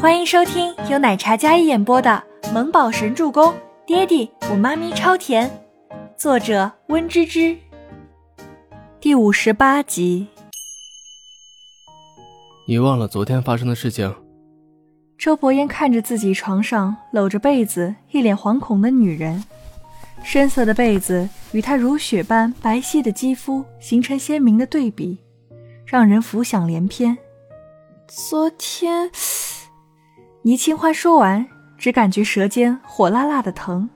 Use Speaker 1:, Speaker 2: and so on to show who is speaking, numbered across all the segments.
Speaker 1: 欢迎收听由奶茶嘉一演播的《萌宝神助攻》，爹地我妈咪超甜，作者温芝芝。第五十八集。
Speaker 2: 你忘了昨天发生的事情？
Speaker 1: 周伯言看着自己床上搂着被子、一脸惶恐的女人，深色的被子与她如雪般白皙的肌肤形成鲜明的对比，让人浮想联翩。昨天。倪清欢说完，只感觉舌尖火辣辣的疼。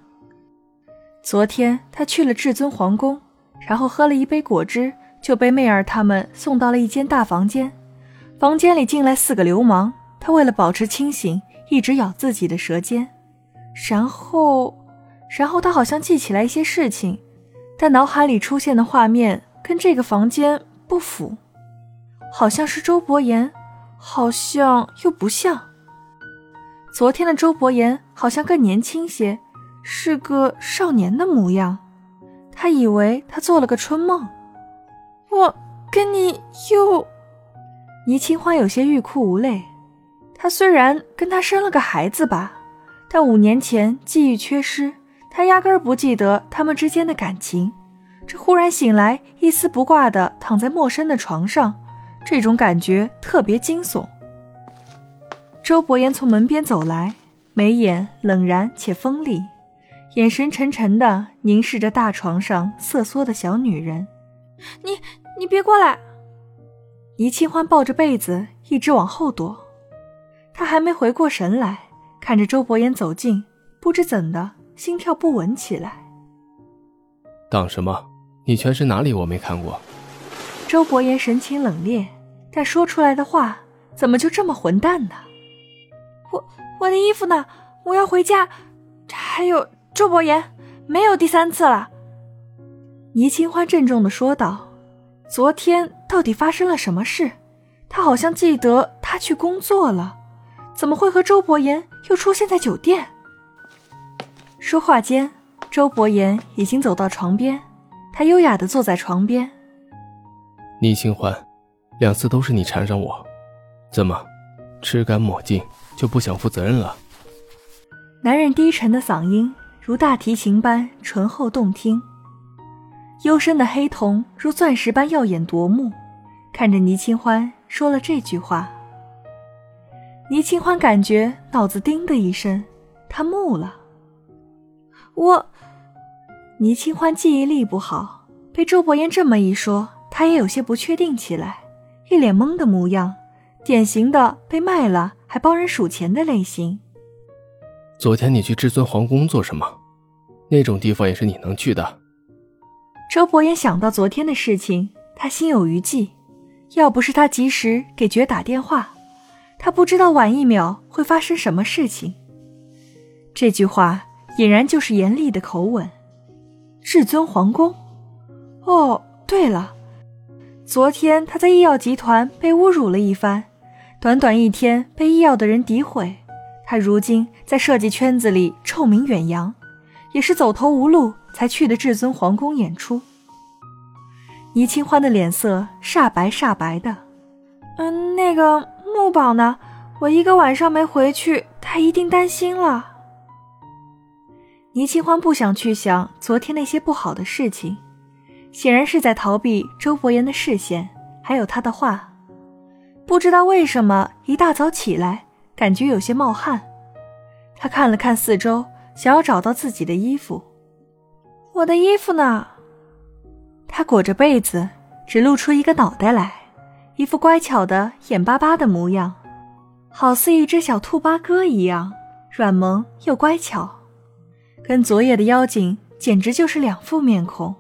Speaker 1: 昨天他去了至尊皇宫，然后喝了一杯果汁，就被媚儿他们送到了一间大房间。房间里进来四个流氓，他为了保持清醒，一直咬自己的舌尖。然后，然后他好像记起来一些事情，但脑海里出现的画面跟这个房间不符，好像是周伯言，好像又不像。昨天的周伯言好像更年轻些，是个少年的模样。他以为他做了个春梦。我跟你又……倪清欢有些欲哭无泪。他虽然跟他生了个孩子吧，但五年前记忆缺失，他压根儿不记得他们之间的感情。这忽然醒来，一丝不挂的躺在陌生的床上，这种感觉特别惊悚。周伯言从门边走来，眉眼冷然且锋利，眼神沉沉的凝视着大床上瑟缩的小女人。你你别过来！倪清欢抱着被子一直往后躲，她还没回过神来，看着周伯言走近，不知怎的心跳不稳起来。
Speaker 2: 挡什么？你全身哪里我没看过？
Speaker 1: 周伯言神情冷冽，但说出来的话怎么就这么混蛋呢？我我的衣服呢？我要回家。还有周伯言，没有第三次了。倪清欢郑重的说道：“昨天到底发生了什么事？他好像记得他去工作了，怎么会和周伯言又出现在酒店？”说话间，周伯言已经走到床边，他优雅的坐在床边。
Speaker 2: 倪清欢，两次都是你缠上我，怎么，吃干抹净？就不想负责任了。
Speaker 1: 男人低沉的嗓音如大提琴般醇厚动听，幽深的黑瞳如钻石般耀眼夺目。看着倪清欢说了这句话，倪清欢感觉脑子叮的一声，他木了。我，倪清欢记忆力不好，被周伯言这么一说，他也有些不确定起来，一脸懵的模样，典型的被卖了。还帮人数钱的类型。
Speaker 2: 昨天你去至尊皇宫做什么？那种地方也是你能去的。
Speaker 1: 周伯言想到昨天的事情，他心有余悸。要不是他及时给爵打电话，他不知道晚一秒会发生什么事情。这句话俨然就是严厉的口吻。至尊皇宫。哦，对了，昨天他在医药集团被侮辱了一番。短短一天被医药的人诋毁，他如今在设计圈子里臭名远扬，也是走投无路才去的至尊皇宫演出。倪清欢的脸色煞白煞白的，嗯，那个木宝呢？我一个晚上没回去，他一定担心了。倪清欢不想去想昨天那些不好的事情，显然是在逃避周伯言的视线，还有他的话。不知道为什么，一大早起来感觉有些冒汗。他看了看四周，想要找到自己的衣服。我的衣服呢？他裹着被子，只露出一个脑袋来，一副乖巧的眼巴巴的模样，好似一只小兔八哥一样，软萌又乖巧，跟昨夜的妖精简直就是两副面孔。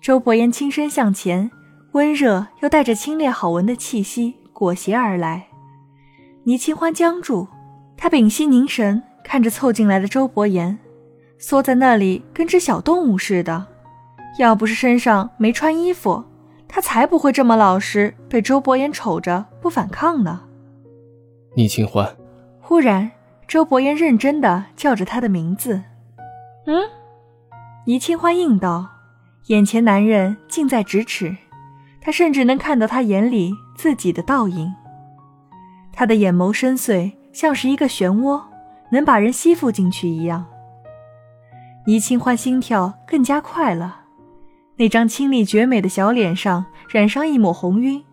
Speaker 1: 周伯言轻身向前。温热又带着清冽好闻的气息裹挟而来，倪清欢僵住，他屏息凝神看着凑进来的周伯言，缩在那里跟只小动物似的。要不是身上没穿衣服，他才不会这么老实，被周伯言瞅着不反抗呢。
Speaker 2: 倪清欢，
Speaker 1: 忽然，周伯言认真的叫着他的名字。嗯，倪清欢应道，眼前男人近在咫尺。他甚至能看到他眼里自己的倒影。他的眼眸深邃，像是一个漩涡，能把人吸附进去一样。倪清欢心跳更加快了，那张清丽绝美的小脸上染上一抹红晕，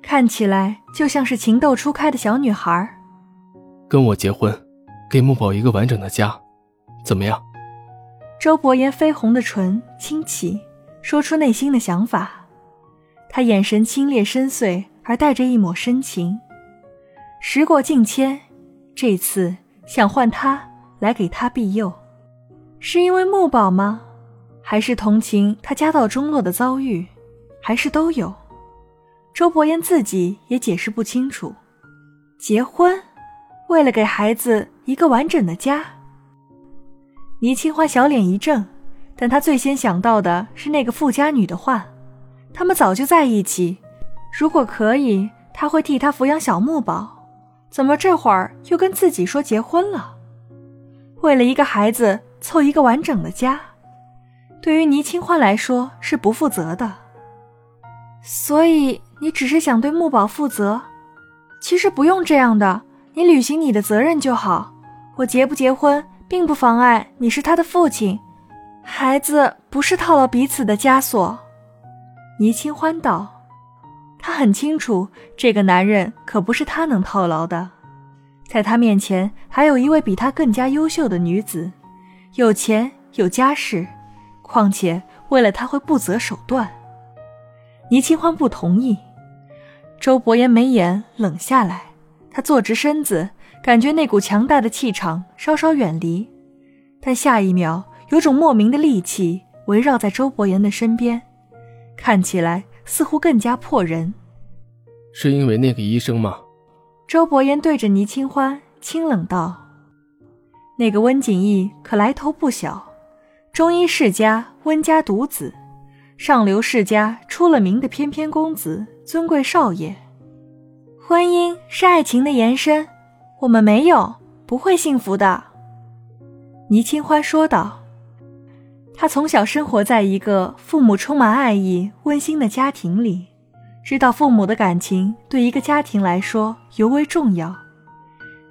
Speaker 1: 看起来就像是情窦初开的小女孩。
Speaker 2: 跟我结婚，给木宝一个完整的家，怎么样？
Speaker 1: 周伯言绯红的唇轻启，说出内心的想法。他眼神清冽深邃，而带着一抹深情。时过境迁，这次想换他来给他庇佑。是因为木宝吗？还是同情他家道中落的遭遇？还是都有？周伯言自己也解释不清楚。结婚，为了给孩子一个完整的家。倪清欢小脸一怔，但她最先想到的是那个富家女的话。他们早就在一起，如果可以，他会替她抚养小木宝。怎么这会儿又跟自己说结婚了？为了一个孩子。凑一个完整的家，对于倪清欢来说是不负责的。所以你只是想对木宝负责，其实不用这样的，你履行你的责任就好。我结不结婚，并不妨碍你是他的父亲。孩子不是套牢彼此的枷锁。倪清欢道，他很清楚，这个男人可不是他能套牢的，在他面前还有一位比他更加优秀的女子。有钱有家世，况且为了他会不择手段。倪清欢不同意。周伯言眉眼冷下来，他坐直身子，感觉那股强大的气场稍稍远离，但下一秒有种莫名的戾气围绕在周伯言的身边，看起来似乎更加迫人。
Speaker 2: 是因为那个医生吗？
Speaker 1: 周伯言对着倪清欢清冷道。那个温景逸可来头不小，中医世家温家独子，上流世家出了名的翩翩公子、尊贵少爷。婚姻是爱情的延伸，我们没有，不会幸福的。倪清欢说道。他从小生活在一个父母充满爱意、温馨的家庭里，知道父母的感情对一个家庭来说尤为重要。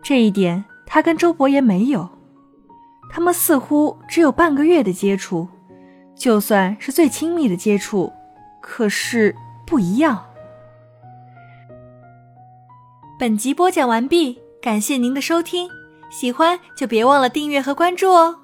Speaker 1: 这一点。他跟周伯言没有，他们似乎只有半个月的接触，就算是最亲密的接触，可是不一样。本集播讲完毕，感谢您的收听，喜欢就别忘了订阅和关注哦。